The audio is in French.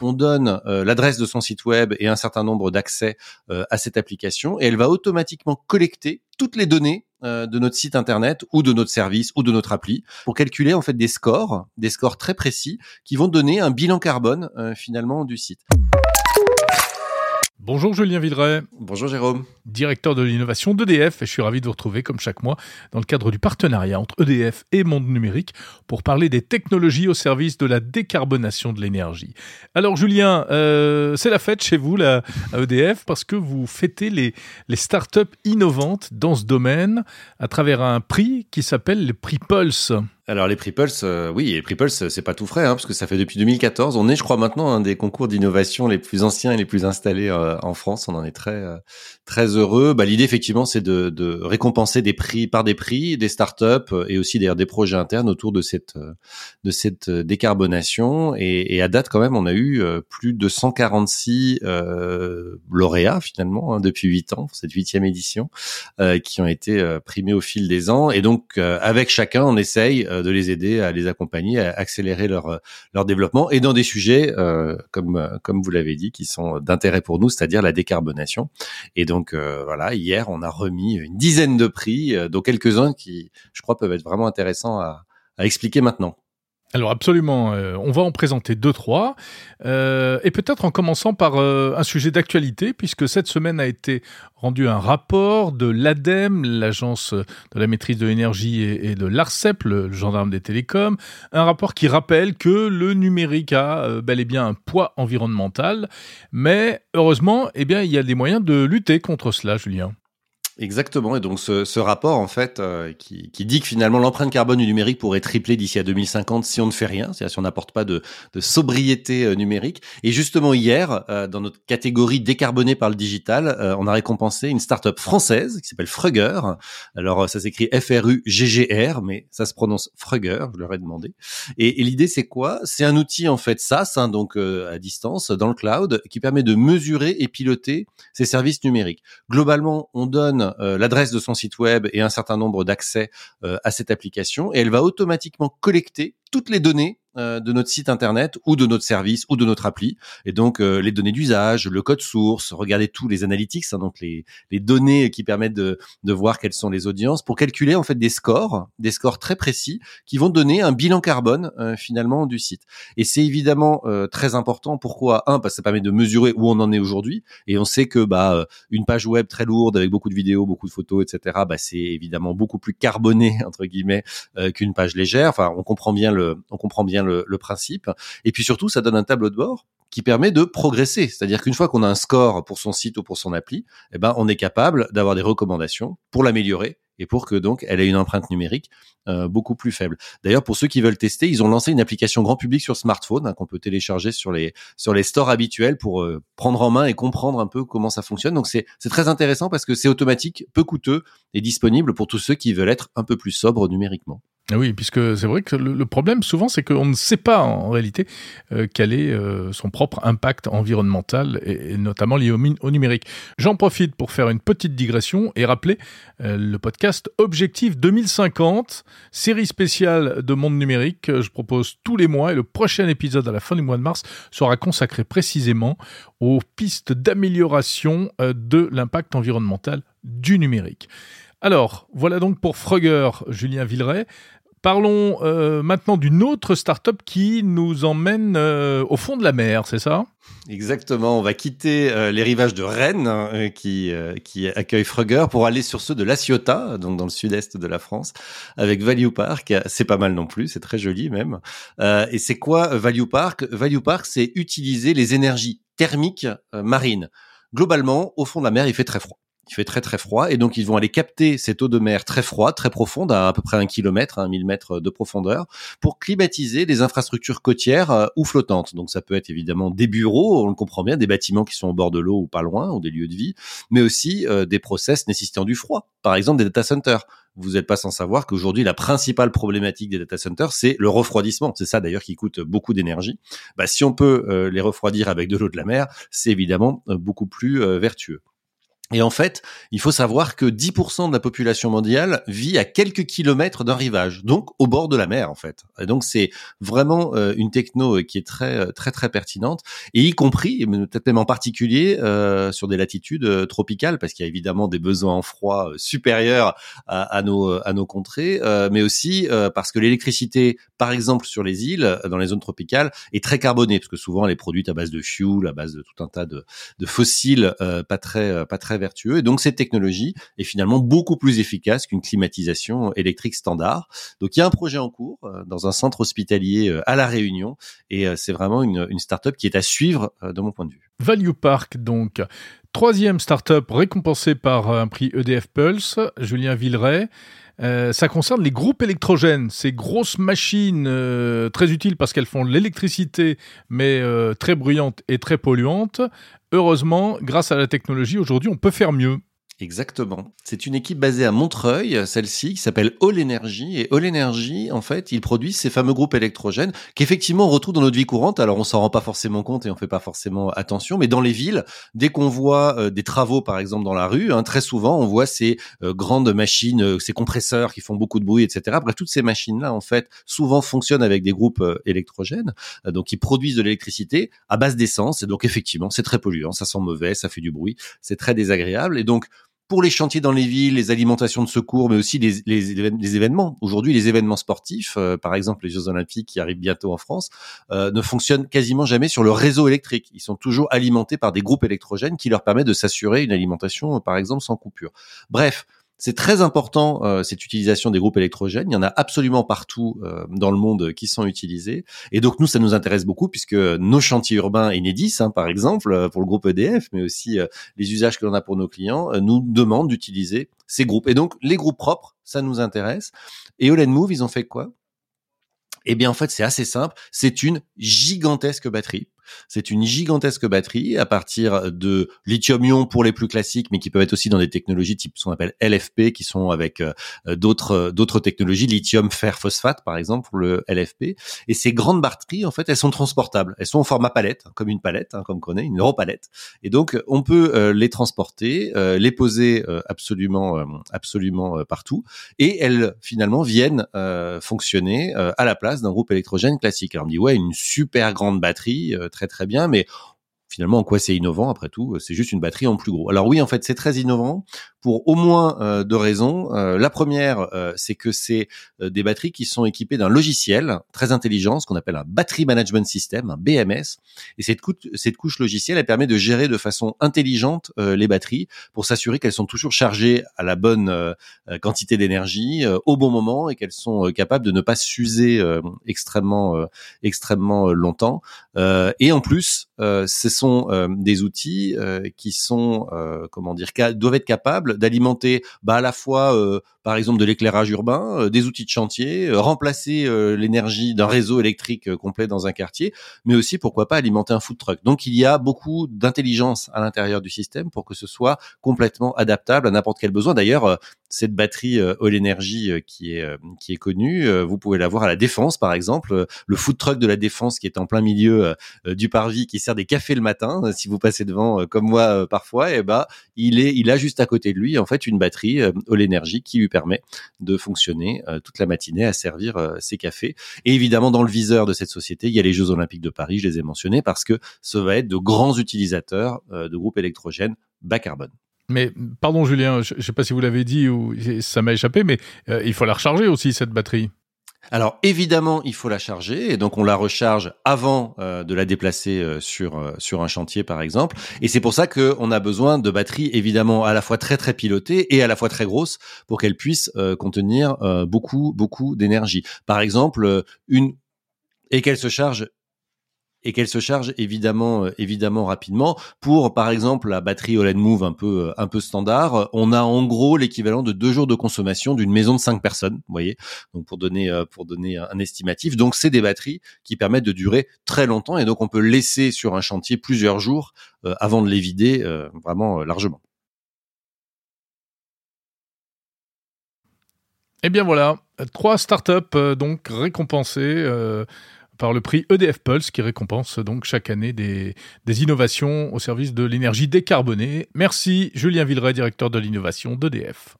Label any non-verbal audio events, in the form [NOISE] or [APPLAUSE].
on donne l'adresse de son site web et un certain nombre d'accès à cette application et elle va automatiquement collecter toutes les données de notre site internet ou de notre service ou de notre appli pour calculer en fait des scores, des scores très précis qui vont donner un bilan carbone finalement du site. Bonjour Julien Villeray. Bonjour Jérôme. Directeur de l'innovation d'EDF et je suis ravi de vous retrouver comme chaque mois dans le cadre du partenariat entre EDF et Monde Numérique pour parler des technologies au service de la décarbonation de l'énergie. Alors Julien, euh, c'est la fête chez vous là, à EDF parce que vous fêtez les, les startups innovantes dans ce domaine à travers un prix qui s'appelle le prix Pulse. Alors les Prix euh, oui, les Prix c'est pas tout frais, hein, parce que ça fait depuis 2014. On est, je crois, maintenant un des concours d'innovation les plus anciens et les plus installés euh, en France. On en est très euh, très heureux. Bah, l'idée effectivement, c'est de, de, récompenser des prix par des prix, des startups et aussi d'ailleurs des projets internes autour de cette de cette décarbonation. Et, et, à date, quand même, on a eu plus de 146 lauréats finalement hein, depuis huit ans, pour cette huitième édition, qui ont été primés au fil des ans. Et donc, avec chacun, on essaye euh, de les aider à les accompagner, à accélérer leur euh, leur développement et dans des sujets euh, comme comme vous l'avez dit qui sont d'intérêt pour nous, c'est-à-dire la décarbonation. Et donc voilà, hier on a remis une dizaine de prix, dont quelques-uns qui, je crois, peuvent être vraiment intéressants à, à expliquer maintenant. Alors absolument, euh, on va en présenter deux, trois, euh, et peut-être en commençant par euh, un sujet d'actualité, puisque cette semaine a été rendu un rapport de l'ADEME, l'agence de la maîtrise de l'énergie, et, de l'ARCEP, le, gendarme des télécoms, un rapport qui rappelle que le numérique a bel et bien un poids environnemental, mais heureusement, eh bien, il y a des moyens de lutter contre cela, Julien. Exactement. Et donc ce, ce rapport en fait euh, qui, qui, dit que finalement l'empreinte carbone du numérique pourrait tripler d'ici à 2050 si on ne fait rien, c'est-à-dire si on n'apporte pas de, de, sobriété euh, numérique. Et justement hier, euh, dans notre catégorie décarbonée par le digital, on a récompensé une start-up française qui s'appelle Frugger. Alors ça s'écrit F-R-U-G-G-R, mais ça se prononce Frugger. Je leur ai demandé. Et, et l'idée c'est quoi? C'est un outil en fait SaaS, hein, donc à distance dans le cloud, qui permet de mesurer et piloter ces services numériques. Globalement, on donne euh, l'adresse de son site web et un certain nombre d'accès euh, à cette application. Et elle va automatiquement collecter toutes les données de notre site internet ou de notre service ou de notre appli. Et donc euh, les données d'usage, le code source, regarder tous les analytics, hein, donc les, les données qui permettent de, de voir quelles sont les audiences, pour calculer en fait des scores, des scores très précis qui vont donner un bilan carbone euh, finalement du site. Et c'est évidemment très important. Pourquoi? Un, parce que ça permet de mesurer où on en est aujourd'hui. Et on sait que bah une page web très lourde avec beaucoup de vidéos, beaucoup de photos, etc. Bah c'est évidemment beaucoup plus carboné [LAUGHS] entre guillemets qu'une page légère. Enfin, on comprend bien le, on comprend bien le, principe. Et puis surtout, ça donne un tableau de bord qui permet de progresser. C'est-à-dire qu'une fois qu'on a un score pour son site ou pour son appli, eh ben, on est capable d'avoir des recommandations pour l'améliorer et pour que donc elle ait une empreinte numérique euh, beaucoup plus faible. D'ailleurs, pour ceux qui veulent tester, ils ont lancé une application grand public sur smartphone hein, qu'on peut télécharger sur les sur les stores habituels pour euh, prendre en main et comprendre un peu comment ça fonctionne. Donc c'est c'est très intéressant parce que c'est automatique, peu coûteux et disponible pour tous ceux qui veulent être un peu plus sobres numériquement. Ah oui, puisque c'est vrai que le, problème souvent, c'est qu'on ne sait pas en réalité euh, quel est euh, son propre impact environnemental et, notamment lié au, numérique. J'en profite pour faire une petite digression et rappeler euh, le podcast Objectif 2050, série spéciale de Monde Numérique que je propose tous les mois et le prochain épisode à la fin du mois de mars sera consacré précisément aux pistes d'amélioration de l'impact environnemental du numérique. Alors, voilà donc pour Frogger, Julien Villeray. Parlons euh, maintenant d'une autre start-up qui nous emmène euh, au fond de la mer, c'est ça? Exactement, on va quitter euh, les rivages de Rennes qui, qui accueille Frugger pour aller sur ceux de La Ciotat, donc dans le sud-est de la France, avec Value Park. C'est pas mal non plus, c'est très joli même. et c'est quoi Value Park? Value Park, c'est utiliser les énergies thermiques marines. Globalement, au fond de la mer, il fait très froid il fait très très froid et donc ils vont aller capter cette eau de mer très froide, très profonde, à à peu près un kilomètre, un mille mètres de profondeur, pour climatiser des infrastructures côtières euh, ou flottantes. Donc ça peut être évidemment des bureaux, on le comprend bien, des bâtiments qui sont au bord de l'eau ou pas loin, ou des lieux de vie, mais aussi euh, des process nécessitant du froid. Par exemple des data centers. Vous n'êtes pas sans savoir qu'aujourd'hui la principale problématique des data centers c'est le refroidissement. C'est ça d'ailleurs qui coûte beaucoup d'énergie. Bah, si on peut euh, les refroidir avec de l'eau de la mer, c'est évidemment beaucoup plus vertueux. Et en fait, il faut savoir que 10% de la population mondiale vit à quelques kilomètres d'un rivage, donc au bord de la mer en fait. Et donc c'est vraiment euh, une techno euh, qui est très euh, très très pertinente, et y compris, peut-être même en particulier euh, sur des latitudes tropicales, parce qu'il y a évidemment des besoins en froid supérieurs à, à nos à nos contrées, mais aussi parce que l'électricité, par exemple sur les îles, dans les zones tropicales, est très carbonée, parce que souvent elle est produite à base de fuel, à base de tout un tas de, de fossiles pas très pas très vertueux. Et donc cette technologie est finalement beaucoup plus efficace qu'une climatisation électrique standard. Donc il y a un projet en cours euh, dans un centre hospitalier euh, à la Réunion, et euh, c'est vraiment une, une start-up qui est à suivre de mon point de vue. Value Park donc. Troisième start-up récompensée par un prix EDF Pulse, Julien Villeray. Ça concerne les groupes électrogènes, ces grosses machines très utiles parce qu'elles font de l'électricité, mais très bruyantes et très polluantes. Heureusement, grâce à la technologie, aujourd'hui, on peut faire mieux. Exactement. C'est une équipe basée à Montreuil, celle-ci, qui s'appelle All Energy. Et All Energy, en fait, ils produisent ces fameux groupes électrogènes qu'effectivement on retrouve dans notre vie courante. Alors on s'en rend pas forcément compte et on fait pas forcément attention. Mais dans les villes, dès qu'on voit euh, des travaux, par exemple, dans la rue, hein, très souvent on voit ces euh, grandes machines, euh, ces compresseurs qui font beaucoup de bruit, etc. Bref, toutes ces machines-là, en fait, souvent fonctionnent avec des groupes électrogènes. donc ils produisent de l'électricité à base d'essence. Et donc effectivement, c'est très polluant, ça sent mauvais, ça fait du bruit, c'est très désagréable. Et donc pour les chantiers dans les villes, les alimentations de secours, mais aussi les, événements. Aujourd'hui, les événements sportifs, euh, par exemple les Jeux Olympiques qui arrivent bientôt en France, euh, ne fonctionnent quasiment jamais sur le réseau électrique. Ils sont toujours alimentés par des groupes électrogènes qui leur permettent de s'assurer une alimentation, par exemple, sans coupure. Bref, c'est très important euh, cette utilisation des groupes électrogènes. Il y en a absolument partout euh, dans le monde qui sont utilisés. Et donc nous, ça nous intéresse beaucoup puisque nos chantiers urbains Enedis, hein, par exemple, euh, pour le groupe EDF, mais aussi les usages que l'on a pour nos clients, nous demandent d'utiliser ces groupes. Et donc les groupes propres, ça nous intéresse. Et Olen Move, ils ont fait quoi? Eh bien en fait, c'est assez simple. C'est une gigantesque batterie c'est une gigantesque batterie à partir de lithium-ion pour les plus classiques, mais qui peuvent être aussi dans des technologies type ce qu'on appelle LFP, qui sont avec euh, d'autres d'autres technologies, lithium, fer, phosphate par exemple pour le LFP. Et ces grandes batteries, en fait, elles sont transportables. Elles sont en format palette, comme une palette, hein, comme on connaît, une europalette. Et donc, on peut euh, les transporter, euh, les poser absolument absolument partout, et elles finalement viennent fonctionner à la place d'un groupe électrogène classique. Alors on me dit ouais, une super grande batterie très très bien, mais finalement, en quoi c'est innovant après tout C'est juste une batterie en plus gros. Alors oui, en fait, c'est très innovant pour au moins euh, deux raisons. Euh, la première, euh, c'est que c'est des batteries qui sont équipées d'un logiciel très intelligent, ce qu'on appelle un Battery Management System, un BMS. Et cette, cette couche logicielle, elle permet de gérer de façon intelligente les batteries pour s'assurer qu'elles sont toujours chargées à la bonne quantité d'énergie au bon moment et qu'elles sont capables de ne pas s'user extrêmement extrêmement longtemps. et en plus, ce sont des outils qui sont comment dire doivent être capables d'alimenter bah, à la fois, euh, par exemple, de l'éclairage urbain, euh, des outils de chantier, euh, remplacer l'énergie d'un réseau électrique complet dans un quartier, mais aussi, pourquoi pas, alimenter un food truck. Donc, il y a beaucoup d'intelligence à l'intérieur du système pour que ce soit complètement adaptable à n'importe quel besoin. D'ailleurs, cette batterie All Energy qui est qui est connue, vous pouvez la voir à la Défense, par exemple, le food truck de la Défense qui est en plein milieu du parvis, qui sert des cafés le matin. Si vous passez devant, comme moi parfois, et eh ben, il est, il a juste à côté de lui en fait une batterie euh, All Energy qui lui permet de fonctionner euh, toute la matinée à servir euh, ses cafés. Et évidemment, dans le viseur de cette société, il y a les Jeux Olympiques de Paris, je les ai mentionnés, parce que ce va être de grands utilisateurs de groupes électrogènes bas carbone. Mais pardon Julien, je ne sais pas si vous l'avez dit ou ça m'a échappé, mais il faut la recharger aussi cette batterie. Alors évidemment, il faut la charger et donc on la recharge avant euh, de la déplacer euh, sur euh, sur un chantier par exemple. Et c'est pour ça qu'on a besoin de batteries évidemment à la fois très très pilotées et à la fois très grosses pour qu'elles puissent contenir beaucoup beaucoup d'énergie. Par exemple, une et qu'elle se charge et qu'elle se charge évidemment euh, évidemment rapidement. Pour par exemple la batterie OLED Move un peu euh, un peu standard, on a en gros l'équivalent de deux jours de consommation d'une maison de cinq personnes. Vous voyez, donc pour donner euh, pour donner un estimatif. Donc c'est des batteries qui permettent de durer très longtemps et donc on peut laisser sur un chantier plusieurs jours avant de les vider vraiment largement. Eh bien voilà, trois startups donc récompensées par le prix EDF Pulse qui récompense donc chaque année des, des innovations au service de l'énergie décarbonée. Merci Julien Villeray, directeur de l'innovation d'EDF.